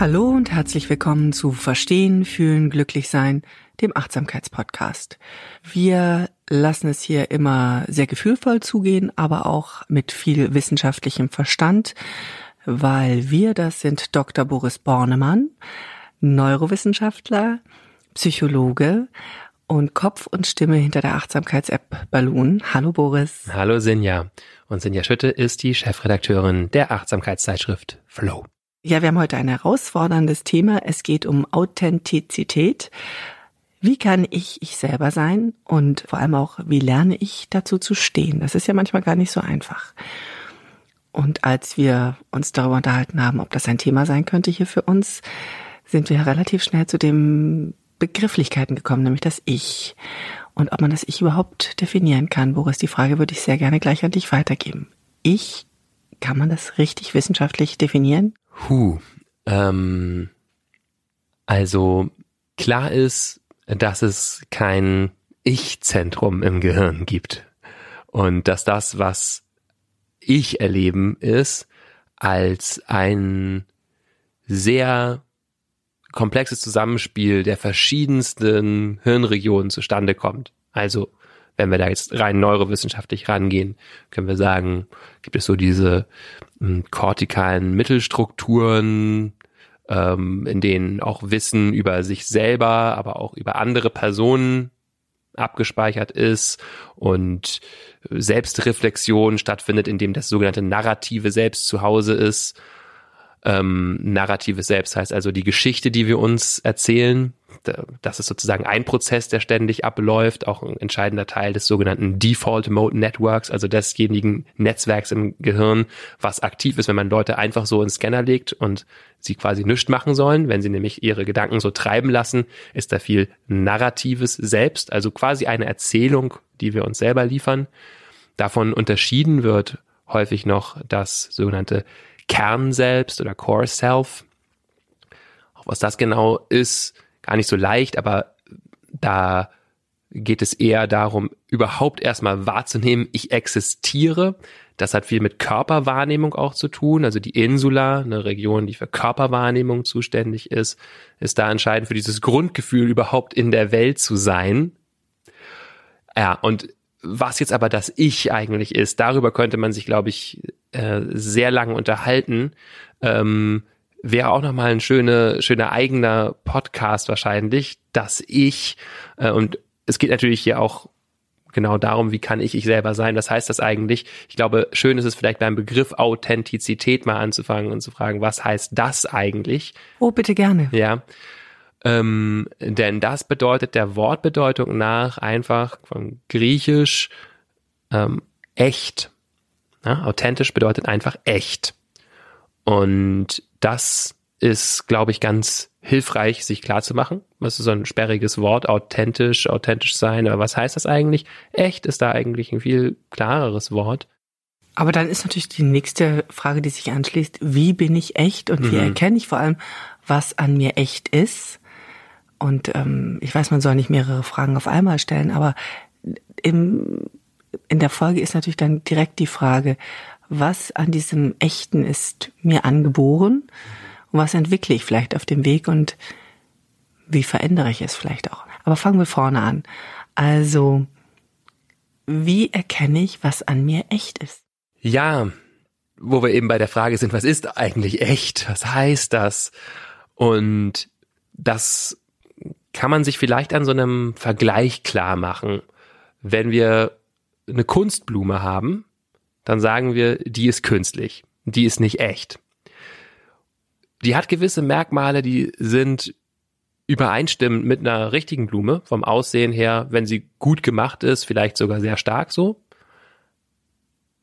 Hallo und herzlich willkommen zu Verstehen, Fühlen, Glücklich Sein, dem Achtsamkeitspodcast. Wir lassen es hier immer sehr gefühlvoll zugehen, aber auch mit viel wissenschaftlichem Verstand, weil wir, das sind Dr. Boris Bornemann, Neurowissenschaftler, Psychologe und Kopf und Stimme hinter der Achtsamkeits-App Balloon. Hallo Boris. Hallo Sinja. Und Sinja Schütte ist die Chefredakteurin der Achtsamkeitszeitschrift Flow. Ja, wir haben heute ein herausforderndes Thema. Es geht um Authentizität. Wie kann ich ich selber sein und vor allem auch, wie lerne ich dazu zu stehen? Das ist ja manchmal gar nicht so einfach. Und als wir uns darüber unterhalten haben, ob das ein Thema sein könnte hier für uns, sind wir relativ schnell zu den Begrifflichkeiten gekommen, nämlich das Ich. Und ob man das Ich überhaupt definieren kann, Boris, die Frage würde ich sehr gerne gleich an dich weitergeben. Ich, kann man das richtig wissenschaftlich definieren? Huh. Ähm, also klar ist, dass es kein Ich-Zentrum im Gehirn gibt. Und dass das, was ich erleben, ist als ein sehr komplexes Zusammenspiel der verschiedensten Hirnregionen zustande kommt. Also wenn wir da jetzt rein neurowissenschaftlich rangehen, können wir sagen, gibt es so diese ähm, kortikalen Mittelstrukturen, ähm, in denen auch Wissen über sich selber, aber auch über andere Personen abgespeichert ist und Selbstreflexion stattfindet, indem das sogenannte narrative Selbst zu Hause ist ähm, narratives Selbst heißt also die Geschichte, die wir uns erzählen. Das ist sozusagen ein Prozess, der ständig abläuft, auch ein entscheidender Teil des sogenannten Default Mode Networks, also desjenigen Netzwerks im Gehirn, was aktiv ist, wenn man Leute einfach so in Scanner legt und sie quasi nichts machen sollen. Wenn sie nämlich ihre Gedanken so treiben lassen, ist da viel narratives Selbst, also quasi eine Erzählung, die wir uns selber liefern. Davon unterschieden wird häufig noch das sogenannte Kern selbst oder Core Self. Auch was das genau ist, gar nicht so leicht, aber da geht es eher darum, überhaupt erstmal wahrzunehmen, ich existiere. Das hat viel mit Körperwahrnehmung auch zu tun. Also die Insula, eine Region, die für Körperwahrnehmung zuständig ist, ist da entscheidend für dieses Grundgefühl, überhaupt in der Welt zu sein. Ja, und was jetzt aber das Ich eigentlich ist, darüber könnte man sich, glaube ich, äh, sehr lange unterhalten. Ähm, wäre auch nochmal ein schöner, schöner eigener Podcast wahrscheinlich, das Ich. Äh, und es geht natürlich hier auch genau darum, wie kann ich ich selber sein? Was heißt das eigentlich? Ich glaube, schön ist es vielleicht beim Begriff Authentizität mal anzufangen und zu fragen, was heißt das eigentlich? Oh, bitte gerne. Ja. Ähm, denn das bedeutet der Wortbedeutung nach einfach von Griechisch ähm, echt. Ja, authentisch bedeutet einfach echt. Und das ist, glaube ich, ganz hilfreich, sich klar zu machen. Was ist so ein sperriges Wort, authentisch, authentisch sein, aber was heißt das eigentlich? Echt ist da eigentlich ein viel klareres Wort. Aber dann ist natürlich die nächste Frage, die sich anschließt, wie bin ich echt und wie mhm. erkenne ich vor allem, was an mir echt ist? Und ähm, ich weiß, man soll nicht mehrere Fragen auf einmal stellen, aber im, in der Folge ist natürlich dann direkt die Frage, was an diesem Echten ist mir angeboren und was entwickle ich vielleicht auf dem Weg und wie verändere ich es vielleicht auch. Aber fangen wir vorne an. Also, wie erkenne ich, was an mir echt ist? Ja, wo wir eben bei der Frage sind, was ist eigentlich echt? Was heißt das? Und das kann man sich vielleicht an so einem Vergleich klar machen. Wenn wir eine Kunstblume haben, dann sagen wir, die ist künstlich, die ist nicht echt. Die hat gewisse Merkmale, die sind übereinstimmend mit einer richtigen Blume, vom Aussehen her, wenn sie gut gemacht ist, vielleicht sogar sehr stark so.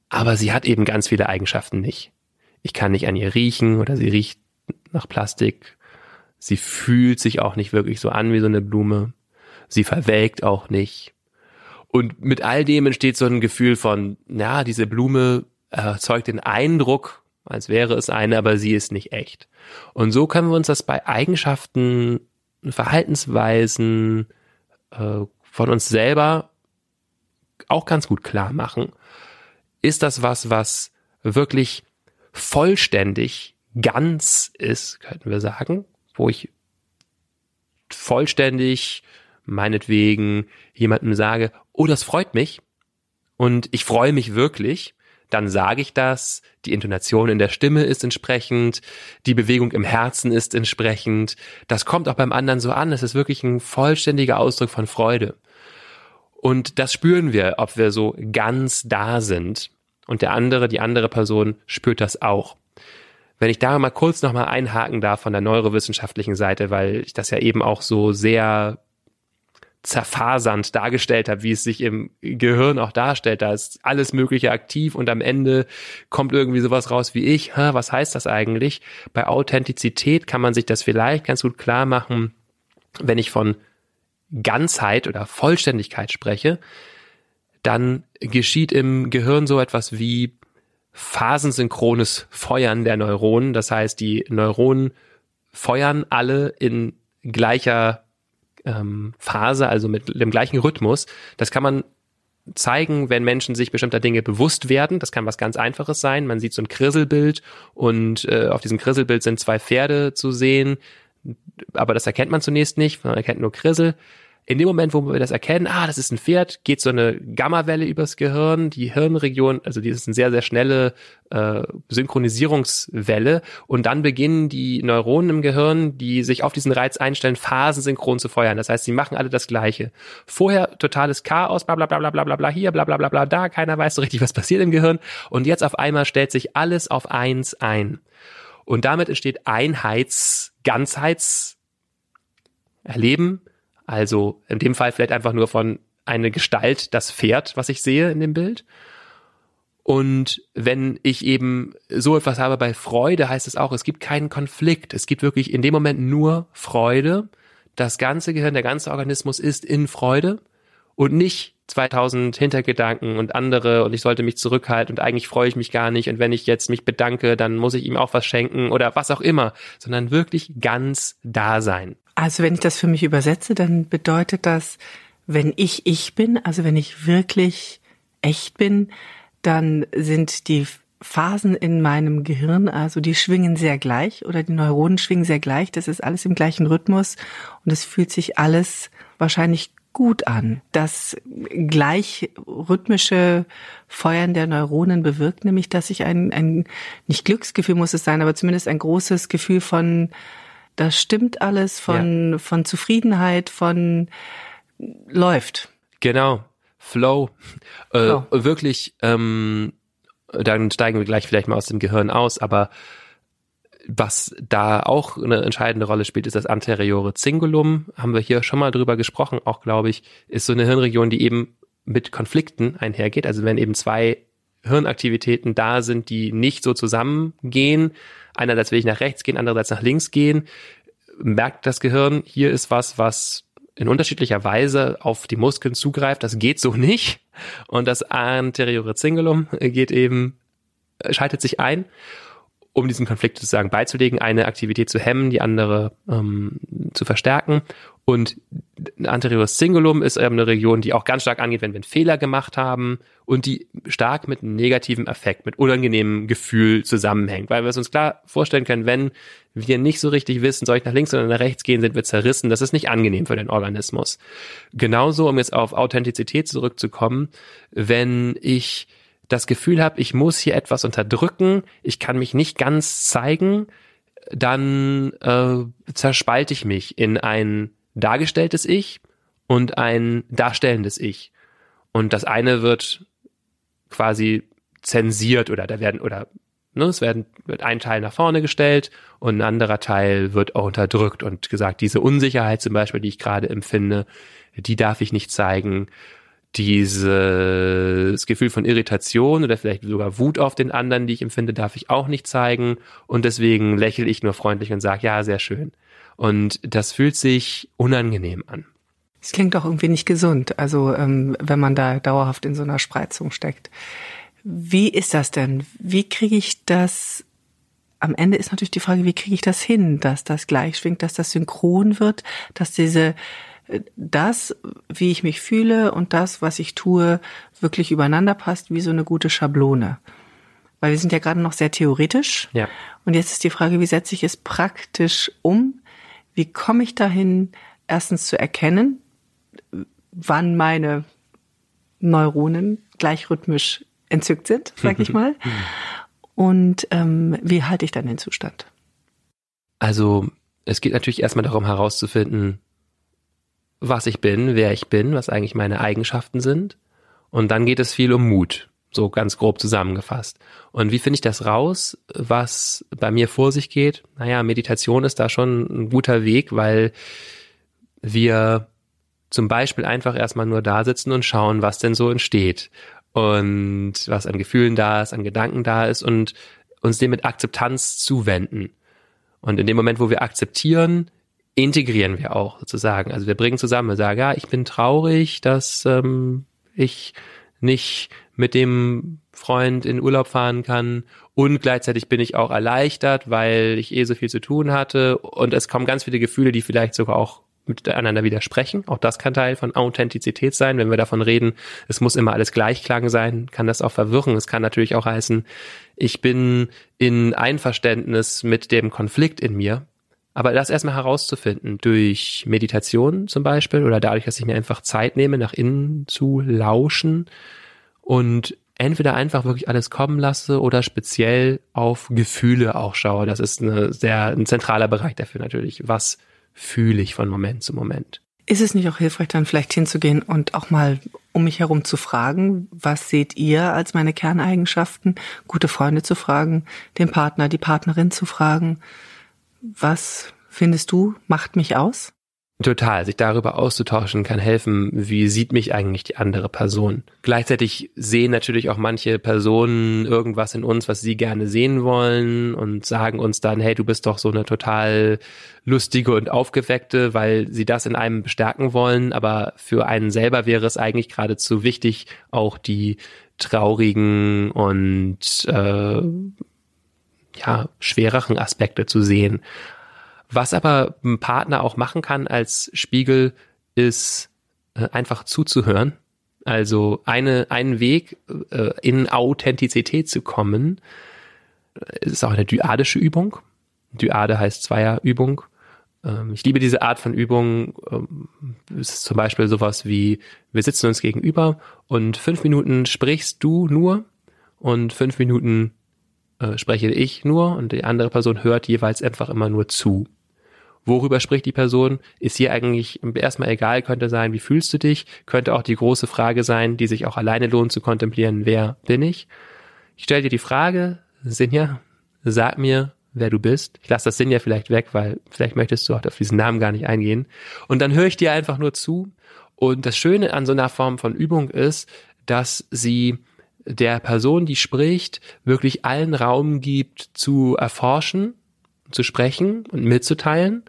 Aber sie hat eben ganz viele Eigenschaften nicht. Ich kann nicht an ihr riechen oder sie riecht nach Plastik. Sie fühlt sich auch nicht wirklich so an wie so eine Blume. Sie verwelkt auch nicht. Und mit all dem entsteht so ein Gefühl von, ja, diese Blume erzeugt den Eindruck, als wäre es eine, aber sie ist nicht echt. Und so können wir uns das bei Eigenschaften, Verhaltensweisen äh, von uns selber auch ganz gut klar machen. Ist das was, was wirklich vollständig ganz ist, könnten wir sagen, wo ich vollständig meinetwegen jemandem sage, oh, das freut mich und ich freue mich wirklich, dann sage ich das, die Intonation in der Stimme ist entsprechend, die Bewegung im Herzen ist entsprechend, das kommt auch beim anderen so an, es ist wirklich ein vollständiger Ausdruck von Freude. Und das spüren wir, ob wir so ganz da sind. Und der andere, die andere Person spürt das auch. Wenn ich da mal kurz nochmal einhaken darf von der neurowissenschaftlichen Seite, weil ich das ja eben auch so sehr zerfasernd dargestellt habe, wie es sich im Gehirn auch darstellt. Da ist alles Mögliche aktiv und am Ende kommt irgendwie sowas raus wie ich. Hä, was heißt das eigentlich? Bei Authentizität kann man sich das vielleicht ganz gut klar machen, wenn ich von Ganzheit oder Vollständigkeit spreche, dann geschieht im Gehirn so etwas wie phasensynchrones Feuern der Neuronen. Das heißt, die Neuronen feuern alle in gleicher ähm, Phase, also mit dem gleichen Rhythmus. Das kann man zeigen, wenn Menschen sich bestimmter Dinge bewusst werden. Das kann was ganz Einfaches sein. Man sieht so ein Krisselbild und äh, auf diesem Krisselbild sind zwei Pferde zu sehen, aber das erkennt man zunächst nicht, man erkennt nur Krissel in dem Moment, wo wir das erkennen, ah, das ist ein Pferd, geht so eine Gammawelle übers Gehirn, die Hirnregion, also die ist eine sehr, sehr schnelle äh, Synchronisierungswelle und dann beginnen die Neuronen im Gehirn, die sich auf diesen Reiz einstellen, phasensynchron zu feuern. Das heißt, sie machen alle das Gleiche. Vorher totales Chaos, bla bla bla bla bla bla bla hier, bla bla bla bla da, keiner weiß so richtig, was passiert im Gehirn und jetzt auf einmal stellt sich alles auf eins ein. Und damit entsteht Einheits, Ganzheits, Erleben, also in dem Fall vielleicht einfach nur von eine Gestalt, das Pferd, was ich sehe in dem Bild. Und wenn ich eben so etwas habe bei Freude, heißt es auch, es gibt keinen Konflikt. Es gibt wirklich in dem Moment nur Freude. Das ganze Gehirn, der ganze Organismus ist in Freude und nicht 2000 Hintergedanken und andere und ich sollte mich zurückhalten und eigentlich freue ich mich gar nicht und wenn ich jetzt mich bedanke, dann muss ich ihm auch was schenken oder was auch immer, sondern wirklich ganz da sein. Also wenn ich das für mich übersetze, dann bedeutet das, wenn ich ich bin, also wenn ich wirklich echt bin, dann sind die Phasen in meinem Gehirn, also die schwingen sehr gleich oder die Neuronen schwingen sehr gleich. Das ist alles im gleichen Rhythmus und es fühlt sich alles wahrscheinlich gut an. Das gleich rhythmische Feuern der Neuronen bewirkt nämlich, dass ich ein, ein nicht Glücksgefühl muss es sein, aber zumindest ein großes Gefühl von das stimmt alles von, ja. von Zufriedenheit, von läuft. Genau. Flow. Äh, Flow. Wirklich, ähm, dann steigen wir gleich vielleicht mal aus dem Gehirn aus, aber was da auch eine entscheidende Rolle spielt, ist das anteriore Zingulum. Haben wir hier schon mal drüber gesprochen, auch glaube ich, ist so eine Hirnregion, die eben mit Konflikten einhergeht. Also wenn eben zwei Hirnaktivitäten da sind, die nicht so zusammengehen, einerseits will ich nach rechts gehen, andererseits nach links gehen, merkt das Gehirn, hier ist was, was in unterschiedlicher Weise auf die Muskeln zugreift. Das geht so nicht. Und das anteriore Zingulum geht eben, schaltet sich ein um diesen Konflikt sozusagen beizulegen, eine Aktivität zu hemmen, die andere ähm, zu verstärken. Und anteriores Cingulum ist eben eine Region, die auch ganz stark angeht, wenn wir einen Fehler gemacht haben und die stark mit einem negativen Effekt, mit unangenehmem Gefühl zusammenhängt. Weil wir es uns klar vorstellen können, wenn wir nicht so richtig wissen, soll ich nach links oder nach rechts gehen, sind wir zerrissen. Das ist nicht angenehm für den Organismus. Genauso, um jetzt auf Authentizität zurückzukommen, wenn ich das Gefühl habe, ich muss hier etwas unterdrücken, ich kann mich nicht ganz zeigen, dann äh, zerspalte ich mich in ein dargestelltes Ich und ein darstellendes Ich. Und das eine wird quasi zensiert oder da werden oder ne, es werden wird ein Teil nach vorne gestellt und ein anderer Teil wird auch unterdrückt und gesagt, diese Unsicherheit zum Beispiel, die ich gerade empfinde, die darf ich nicht zeigen. Dieses Gefühl von Irritation oder vielleicht sogar Wut auf den anderen, die ich empfinde, darf ich auch nicht zeigen. Und deswegen lächle ich nur freundlich und sage, ja, sehr schön. Und das fühlt sich unangenehm an. Es klingt doch irgendwie nicht gesund, also ähm, wenn man da dauerhaft in so einer Spreizung steckt. Wie ist das denn? Wie kriege ich das? Am Ende ist natürlich die Frage, wie kriege ich das hin, dass das gleich schwingt, dass das synchron wird, dass diese das, wie ich mich fühle und das, was ich tue, wirklich übereinander passt, wie so eine gute Schablone. Weil wir sind ja gerade noch sehr theoretisch. Ja. Und jetzt ist die Frage, wie setze ich es praktisch um? Wie komme ich dahin, erstens zu erkennen, wann meine Neuronen gleich rhythmisch entzückt sind, sag ich mal. Und ähm, wie halte ich dann den Zustand? Also es geht natürlich erstmal darum herauszufinden, was ich bin, wer ich bin, was eigentlich meine Eigenschaften sind. Und dann geht es viel um Mut, so ganz grob zusammengefasst. Und wie finde ich das raus, was bei mir vor sich geht? Naja, Meditation ist da schon ein guter Weg, weil wir zum Beispiel einfach erstmal nur da sitzen und schauen, was denn so entsteht und was an Gefühlen da ist, an Gedanken da ist und uns dem mit Akzeptanz zuwenden. Und in dem Moment, wo wir akzeptieren, integrieren wir auch sozusagen. Also wir bringen zusammen, wir sagen, ja, ich bin traurig, dass ähm, ich nicht mit dem Freund in Urlaub fahren kann und gleichzeitig bin ich auch erleichtert, weil ich eh so viel zu tun hatte und es kommen ganz viele Gefühle, die vielleicht sogar auch miteinander widersprechen. Auch das kann Teil von Authentizität sein. Wenn wir davon reden, es muss immer alles Gleichklang sein, kann das auch verwirren. Es kann natürlich auch heißen, ich bin in Einverständnis mit dem Konflikt in mir. Aber das erstmal herauszufinden, durch Meditation zum Beispiel oder dadurch, dass ich mir einfach Zeit nehme, nach innen zu lauschen und entweder einfach wirklich alles kommen lasse oder speziell auf Gefühle auch schaue. Das ist eine sehr, ein zentraler Bereich dafür natürlich. Was fühle ich von Moment zu Moment. Ist es nicht auch hilfreich, dann vielleicht hinzugehen und auch mal um mich herum zu fragen, was seht ihr als meine Kerneigenschaften? Gute Freunde zu fragen, den Partner, die Partnerin zu fragen, was findest du, macht mich aus? Total, sich darüber auszutauschen kann helfen, wie sieht mich eigentlich die andere Person. Gleichzeitig sehen natürlich auch manche Personen irgendwas in uns, was sie gerne sehen wollen und sagen uns dann, hey, du bist doch so eine total lustige und aufgeweckte, weil sie das in einem bestärken wollen. Aber für einen selber wäre es eigentlich geradezu wichtig, auch die traurigen und äh, ja, schwereren Aspekte zu sehen. Was aber ein Partner auch machen kann als Spiegel, ist äh, einfach zuzuhören. Also eine, ein Weg äh, in Authentizität zu kommen, äh, ist auch eine dyadische Übung. Dyade heißt Zweierübung. Ähm, ich liebe diese Art von Übung. Ähm, es ist zum Beispiel sowas wie, wir sitzen uns gegenüber und fünf Minuten sprichst du nur und fünf Minuten äh, spreche ich nur und die andere Person hört jeweils einfach immer nur zu. Worüber spricht die Person? Ist hier eigentlich erstmal egal, könnte sein, wie fühlst du dich? Könnte auch die große Frage sein, die sich auch alleine lohnt zu kontemplieren, wer bin ich? Ich stelle dir die Frage, Sinja, sag mir, wer du bist. Ich lasse das Sinja vielleicht weg, weil vielleicht möchtest du auch auf diesen Namen gar nicht eingehen. Und dann höre ich dir einfach nur zu. Und das Schöne an so einer Form von Übung ist, dass sie der Person, die spricht, wirklich allen Raum gibt zu erforschen, zu sprechen und mitzuteilen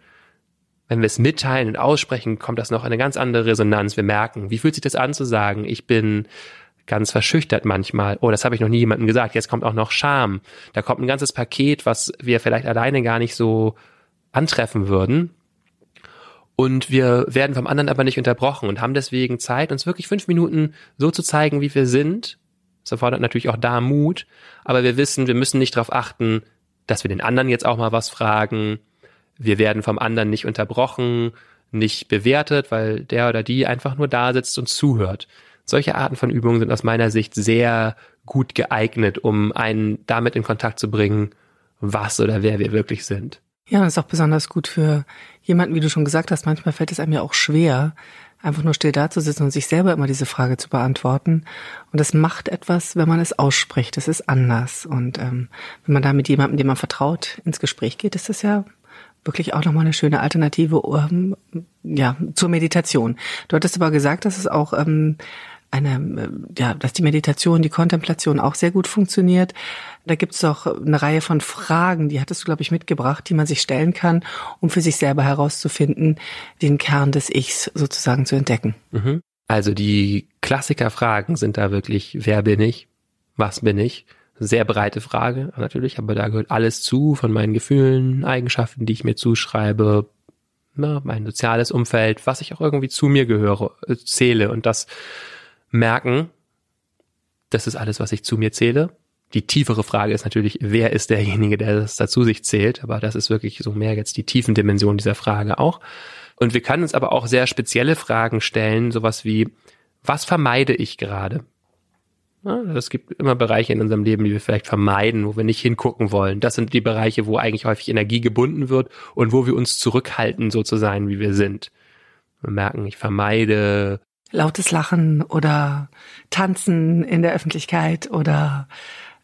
wenn wir es mitteilen und aussprechen, kommt das noch eine ganz andere Resonanz. Wir merken, wie fühlt sich das an zu sagen, ich bin ganz verschüchtert manchmal. Oh, das habe ich noch nie jemandem gesagt. Jetzt kommt auch noch Scham. Da kommt ein ganzes Paket, was wir vielleicht alleine gar nicht so antreffen würden. Und wir werden vom anderen aber nicht unterbrochen und haben deswegen Zeit, uns wirklich fünf Minuten so zu zeigen, wie wir sind. Das erfordert natürlich auch da Mut. Aber wir wissen, wir müssen nicht darauf achten, dass wir den anderen jetzt auch mal was fragen, wir werden vom anderen nicht unterbrochen, nicht bewertet, weil der oder die einfach nur da sitzt und zuhört. Solche Arten von Übungen sind aus meiner Sicht sehr gut geeignet, um einen damit in Kontakt zu bringen, was oder wer wir wirklich sind. Ja, das ist auch besonders gut für jemanden, wie du schon gesagt hast. Manchmal fällt es einem ja auch schwer, einfach nur still dazusitzen und sich selber immer diese Frage zu beantworten. Und das macht etwas, wenn man es ausspricht. Das ist anders. Und ähm, wenn man da mit jemandem, dem man vertraut, ins Gespräch geht, ist das ja wirklich auch nochmal eine schöne Alternative ähm, ja, zur Meditation. Du hattest aber gesagt, dass es auch ähm, eine, ja, dass die Meditation, die Kontemplation auch sehr gut funktioniert. Da gibt es auch eine Reihe von Fragen, die hattest du, glaube ich, mitgebracht, die man sich stellen kann, um für sich selber herauszufinden, den Kern des Ichs sozusagen zu entdecken. Mhm. Also die Klassikerfragen sind da wirklich, wer bin ich? Was bin ich? Sehr breite Frage natürlich, aber da gehört alles zu, von meinen Gefühlen, Eigenschaften, die ich mir zuschreibe, na, mein soziales Umfeld, was ich auch irgendwie zu mir gehöre, äh, zähle und das merken, das ist alles, was ich zu mir zähle. Die tiefere Frage ist natürlich, wer ist derjenige, der das dazu sich zählt? Aber das ist wirklich so mehr jetzt die tiefen Dimension dieser Frage auch. Und wir können uns aber auch sehr spezielle Fragen stellen, sowas wie, was vermeide ich gerade? Es gibt immer Bereiche in unserem Leben, die wir vielleicht vermeiden, wo wir nicht hingucken wollen. Das sind die Bereiche, wo eigentlich häufig Energie gebunden wird und wo wir uns zurückhalten, so zu sein, wie wir sind. Wir merken, ich vermeide lautes Lachen oder Tanzen in der Öffentlichkeit oder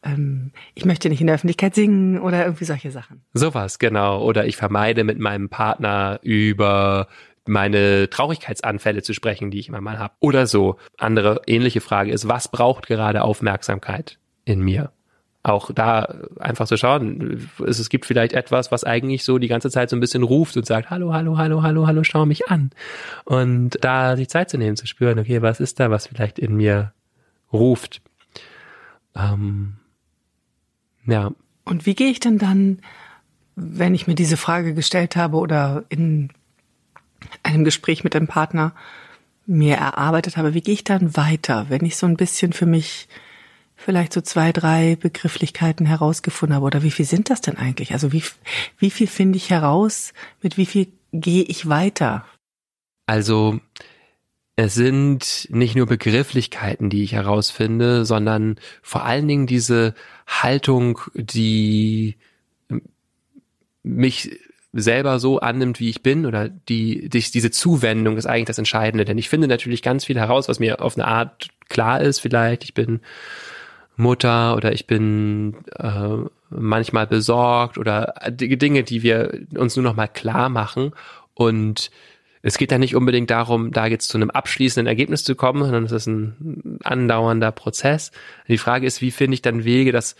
ähm, ich möchte nicht in der Öffentlichkeit singen oder irgendwie solche Sachen. Sowas, genau. Oder ich vermeide mit meinem Partner über meine Traurigkeitsanfälle zu sprechen, die ich immer mal habe. Oder so. Andere ähnliche Frage ist, was braucht gerade Aufmerksamkeit in mir? Auch da einfach zu schauen, es, gibt vielleicht etwas, was eigentlich so die ganze Zeit so ein bisschen ruft und sagt, hallo, hallo, hallo, hallo, hallo, schau mich an. Und da sich Zeit zu nehmen, zu spüren, okay, was ist da, was vielleicht in mir ruft. Ähm, ja. Und wie gehe ich denn dann, wenn ich mir diese Frage gestellt habe oder in einem Gespräch mit einem Partner mir erarbeitet habe, wie gehe ich dann weiter, wenn ich so ein bisschen für mich vielleicht so zwei, drei Begrifflichkeiten herausgefunden habe? Oder wie viel sind das denn eigentlich? Also wie, wie viel finde ich heraus? Mit wie viel gehe ich weiter? Also, es sind nicht nur Begrifflichkeiten, die ich herausfinde, sondern vor allen Dingen diese Haltung, die mich selber so annimmt, wie ich bin, oder die, die, diese Zuwendung ist eigentlich das Entscheidende. Denn ich finde natürlich ganz viel heraus, was mir auf eine Art klar ist, vielleicht. Ich bin Mutter oder ich bin äh, manchmal besorgt oder Dinge, die wir uns nur noch mal klar machen und es geht da nicht unbedingt darum, da jetzt zu einem abschließenden Ergebnis zu kommen, sondern es ist ein andauernder Prozess. Die Frage ist, wie finde ich dann Wege, das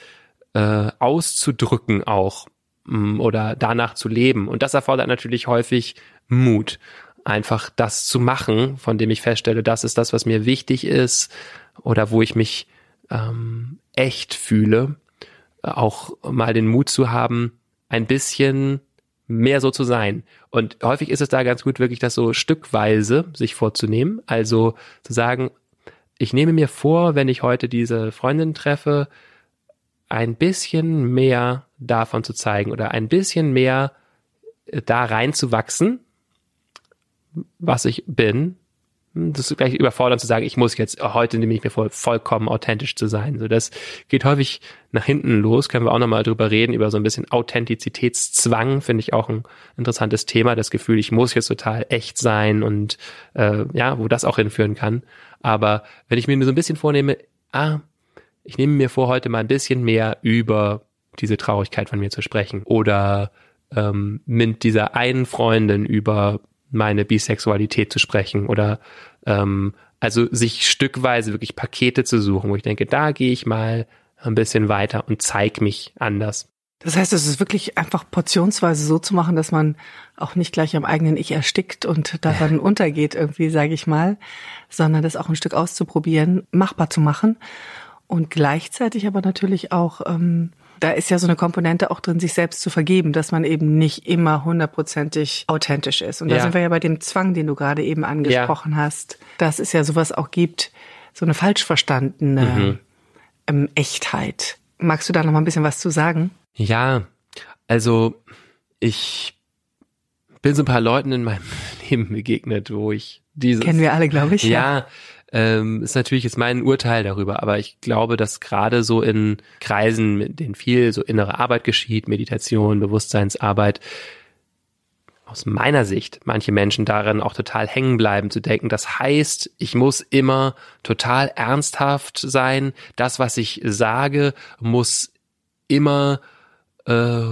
äh, auszudrücken auch mm, oder danach zu leben? Und das erfordert natürlich häufig Mut, einfach das zu machen, von dem ich feststelle, das ist das, was mir wichtig ist oder wo ich mich ähm, echt fühle, auch mal den Mut zu haben, ein bisschen mehr so zu sein. Und häufig ist es da ganz gut, wirklich das so stückweise sich vorzunehmen. Also zu sagen, ich nehme mir vor, wenn ich heute diese Freundin treffe, ein bisschen mehr davon zu zeigen oder ein bisschen mehr da reinzuwachsen, was ich bin, das ist gleich überfordernd zu sagen, ich muss jetzt heute nehme ich mir vor, vollkommen authentisch zu sein. So, das geht häufig nach hinten los. Können wir auch nochmal drüber reden, über so ein bisschen Authentizitätszwang, finde ich auch ein interessantes Thema. Das Gefühl, ich muss jetzt total echt sein und äh, ja, wo das auch hinführen kann. Aber wenn ich mir so ein bisschen vornehme, ah, ich nehme mir vor, heute mal ein bisschen mehr über diese Traurigkeit von mir zu sprechen oder ähm, mit dieser einen Freundin über meine Bisexualität zu sprechen oder ähm, also sich stückweise wirklich Pakete zu suchen, wo ich denke, da gehe ich mal ein bisschen weiter und zeig mich anders. Das heißt, es ist wirklich einfach portionsweise so zu machen, dass man auch nicht gleich am eigenen Ich erstickt und daran untergeht irgendwie, sage ich mal, sondern das auch ein Stück auszuprobieren, machbar zu machen und gleichzeitig aber natürlich auch ähm, da ist ja so eine Komponente auch drin, sich selbst zu vergeben, dass man eben nicht immer hundertprozentig authentisch ist. Und da ja. sind wir ja bei dem Zwang, den du gerade eben angesprochen ja. hast, dass es ja sowas auch gibt, so eine falsch verstandene mhm. ähm, Echtheit. Magst du da noch mal ein bisschen was zu sagen? Ja, also ich bin so ein paar Leuten in meinem Leben begegnet, wo ich dieses. Kennen wir alle, glaube ich. Ja, ähm, ist natürlich jetzt mein Urteil darüber, aber ich glaube, dass gerade so in Kreisen, mit denen viel so innere Arbeit geschieht, Meditation, Bewusstseinsarbeit, aus meiner Sicht manche Menschen darin auch total hängen bleiben, zu denken, das heißt, ich muss immer total ernsthaft sein, das, was ich sage, muss immer äh,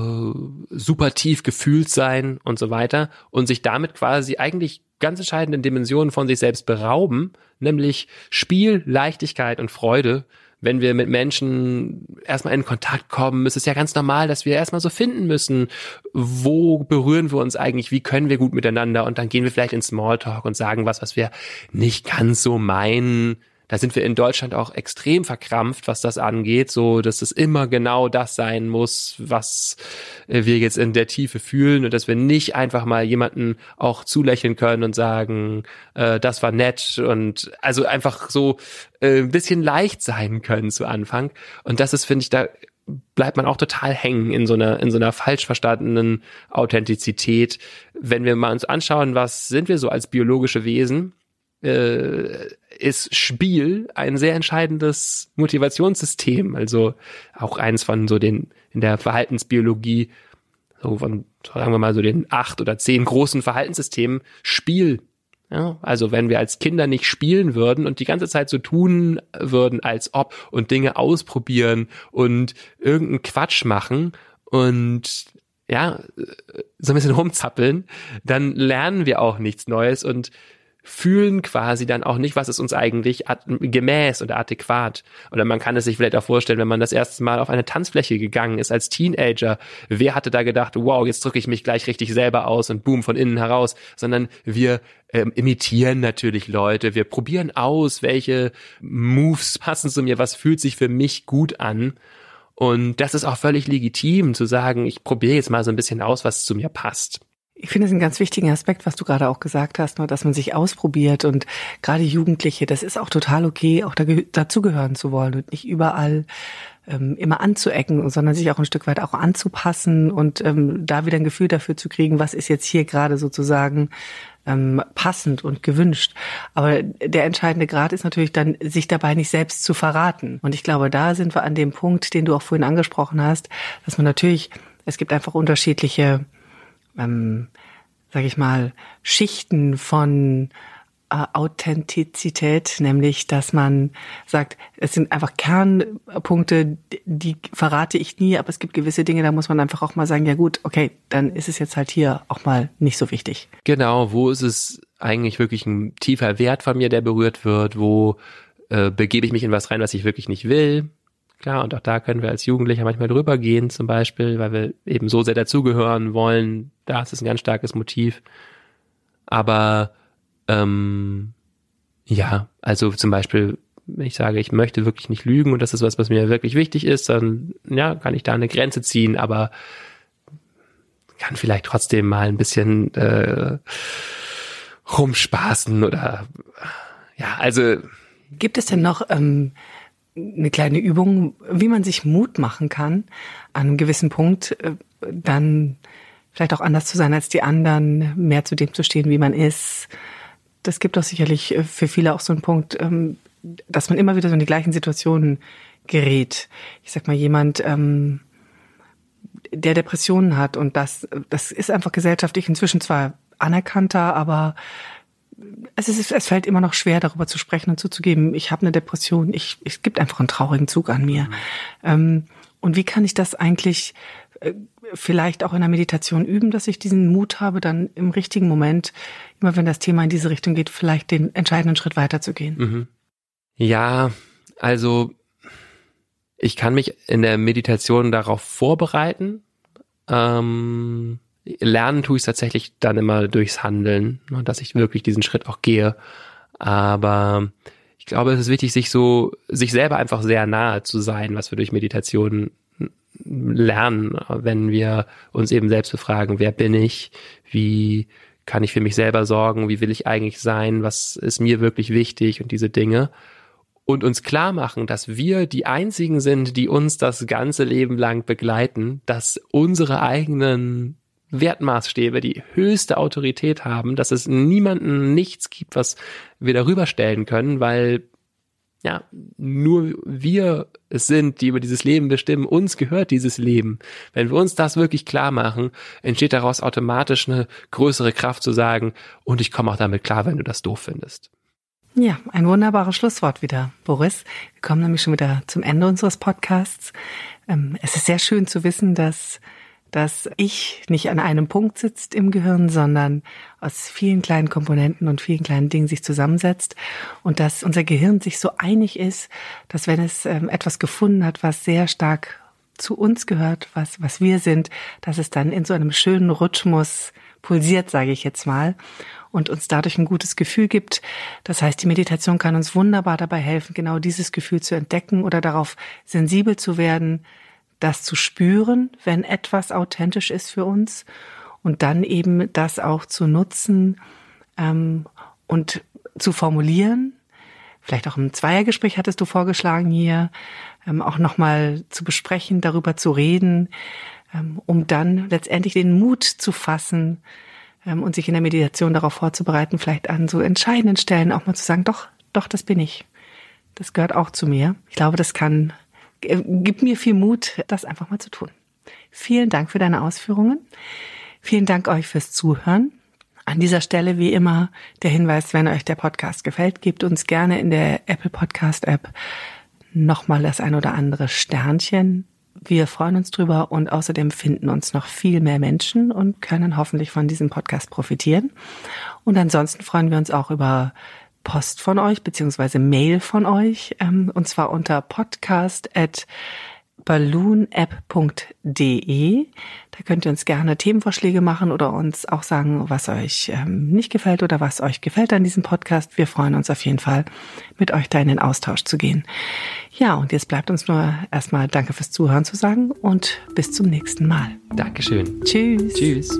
super tief gefühlt sein und so weiter und sich damit quasi eigentlich ganz entscheidenden Dimensionen von sich selbst berauben, nämlich Spiel, Leichtigkeit und Freude, wenn wir mit Menschen erstmal in Kontakt kommen, ist es ja ganz normal, dass wir erstmal so finden müssen, wo berühren wir uns eigentlich, wie können wir gut miteinander. Und dann gehen wir vielleicht in Smalltalk und sagen was, was wir nicht ganz so meinen, da sind wir in Deutschland auch extrem verkrampft, was das angeht, so dass es immer genau das sein muss, was äh, wir jetzt in der Tiefe fühlen und dass wir nicht einfach mal jemanden auch zulächeln können und sagen, äh, das war nett und also einfach so äh, ein bisschen leicht sein können zu Anfang. Und das ist, finde ich, da bleibt man auch total hängen in so einer in so einer falsch verstandenen Authentizität. Wenn wir mal uns anschauen, was sind wir so als biologische Wesen? Äh, ist Spiel ein sehr entscheidendes Motivationssystem. Also auch eins von so den in der Verhaltensbiologie, so von, sagen wir mal, so den acht oder zehn großen Verhaltenssystemen, Spiel. Ja, also wenn wir als Kinder nicht spielen würden und die ganze Zeit so tun würden, als ob und Dinge ausprobieren und irgendeinen Quatsch machen und ja, so ein bisschen rumzappeln, dann lernen wir auch nichts Neues und fühlen quasi dann auch nicht, was ist uns eigentlich gemäß oder adäquat. Oder man kann es sich vielleicht auch vorstellen, wenn man das erste Mal auf eine Tanzfläche gegangen ist als Teenager. Wer hatte da gedacht, wow, jetzt drücke ich mich gleich richtig selber aus und boom von innen heraus, sondern wir ähm, imitieren natürlich Leute, wir probieren aus, welche Moves passen zu mir, was fühlt sich für mich gut an. Und das ist auch völlig legitim zu sagen, ich probiere jetzt mal so ein bisschen aus, was zu mir passt. Ich finde es einen ganz wichtigen Aspekt, was du gerade auch gesagt hast, nur dass man sich ausprobiert und gerade Jugendliche, das ist auch total okay, auch dazugehören zu wollen und nicht überall ähm, immer anzuecken, sondern sich auch ein Stück weit auch anzupassen und ähm, da wieder ein Gefühl dafür zu kriegen, was ist jetzt hier gerade sozusagen ähm, passend und gewünscht. Aber der entscheidende Grad ist natürlich dann, sich dabei nicht selbst zu verraten. Und ich glaube, da sind wir an dem Punkt, den du auch vorhin angesprochen hast, dass man natürlich, es gibt einfach unterschiedliche ähm, sage ich mal, Schichten von äh, Authentizität, nämlich dass man sagt, es sind einfach Kernpunkte, die verrate ich nie, aber es gibt gewisse Dinge, da muss man einfach auch mal sagen, ja gut, okay, dann ist es jetzt halt hier auch mal nicht so wichtig. Genau, wo ist es eigentlich wirklich ein tiefer Wert von mir, der berührt wird, wo äh, begebe ich mich in was rein, was ich wirklich nicht will, Klar, und auch da können wir als Jugendlicher manchmal drüber gehen, zum Beispiel, weil wir eben so sehr dazugehören wollen. Da ist es ein ganz starkes Motiv. Aber ähm, ja, also zum Beispiel, wenn ich sage, ich möchte wirklich nicht lügen und das ist was, was mir wirklich wichtig ist, dann ja, kann ich da eine Grenze ziehen, aber kann vielleicht trotzdem mal ein bisschen äh, rumspaßen oder ja, also. Gibt es denn noch ähm, eine kleine Übung, wie man sich Mut machen kann, an einem gewissen Punkt äh, dann vielleicht auch anders zu sein als die anderen, mehr zu dem zu stehen, wie man ist. Das gibt doch sicherlich äh, für viele auch so einen Punkt, ähm, dass man immer wieder so in die gleichen Situationen gerät. Ich sag mal, jemand, ähm, der Depressionen hat und das, das ist einfach gesellschaftlich inzwischen zwar anerkannter, aber es, ist, es fällt immer noch schwer, darüber zu sprechen und zuzugeben, ich habe eine Depression, ich, es gibt einfach einen traurigen Zug an mir. Mhm. Ähm, und wie kann ich das eigentlich äh, vielleicht auch in der Meditation üben, dass ich diesen Mut habe, dann im richtigen Moment, immer wenn das Thema in diese Richtung geht, vielleicht den entscheidenden Schritt weiterzugehen? Mhm. Ja, also ich kann mich in der Meditation darauf vorbereiten. Ähm, lernen tue ich tatsächlich dann immer durchs Handeln, ne, dass ich wirklich diesen Schritt auch gehe. Aber ich glaube, es ist wichtig, sich so, sich selber einfach sehr nahe zu sein, was wir durch Meditation lernen, wenn wir uns eben selbst befragen, wer bin ich, wie kann ich für mich selber sorgen, wie will ich eigentlich sein, was ist mir wirklich wichtig? Und diese Dinge. Und uns klar machen, dass wir die einzigen sind, die uns das ganze Leben lang begleiten, dass unsere eigenen Wertmaßstäbe die höchste Autorität haben, dass es niemanden nichts gibt, was wir darüber stellen können, weil ja, nur wir es sind, die über dieses Leben bestimmen. Uns gehört dieses Leben. Wenn wir uns das wirklich klar machen, entsteht daraus automatisch eine größere Kraft zu sagen, und ich komme auch damit klar, wenn du das doof findest. Ja, ein wunderbares Schlusswort wieder, Boris. Wir kommen nämlich schon wieder zum Ende unseres Podcasts. Ähm, es ist sehr schön zu wissen, dass dass ich nicht an einem Punkt sitzt im Gehirn, sondern aus vielen kleinen Komponenten und vielen kleinen Dingen sich zusammensetzt und dass unser Gehirn sich so einig ist, dass wenn es ähm, etwas gefunden hat, was sehr stark zu uns gehört, was, was wir sind, dass es dann in so einem schönen Rhythmus pulsiert, sage ich jetzt mal, und uns dadurch ein gutes Gefühl gibt. Das heißt, die Meditation kann uns wunderbar dabei helfen, genau dieses Gefühl zu entdecken oder darauf sensibel zu werden, das zu spüren, wenn etwas authentisch ist für uns und dann eben das auch zu nutzen ähm, und zu formulieren. Vielleicht auch im Zweiergespräch hattest du vorgeschlagen hier, ähm, auch nochmal zu besprechen, darüber zu reden, ähm, um dann letztendlich den Mut zu fassen ähm, und sich in der Meditation darauf vorzubereiten, vielleicht an so entscheidenden Stellen auch mal zu sagen, doch, doch, das bin ich. Das gehört auch zu mir. Ich glaube, das kann gibt mir viel Mut, das einfach mal zu tun. Vielen Dank für deine Ausführungen. Vielen Dank euch fürs Zuhören. An dieser Stelle wie immer der Hinweis, wenn euch der Podcast gefällt, gebt uns gerne in der Apple Podcast App nochmal das ein oder andere Sternchen. Wir freuen uns drüber und außerdem finden uns noch viel mehr Menschen und können hoffentlich von diesem Podcast profitieren. Und ansonsten freuen wir uns auch über Post von euch beziehungsweise Mail von euch ähm, und zwar unter podcast at balloonapp.de. Da könnt ihr uns gerne Themenvorschläge machen oder uns auch sagen, was euch ähm, nicht gefällt oder was euch gefällt an diesem Podcast. Wir freuen uns auf jeden Fall, mit euch da in den Austausch zu gehen. Ja, und jetzt bleibt uns nur erstmal Danke fürs Zuhören zu sagen und bis zum nächsten Mal. Dankeschön. Tschüss. Tschüss.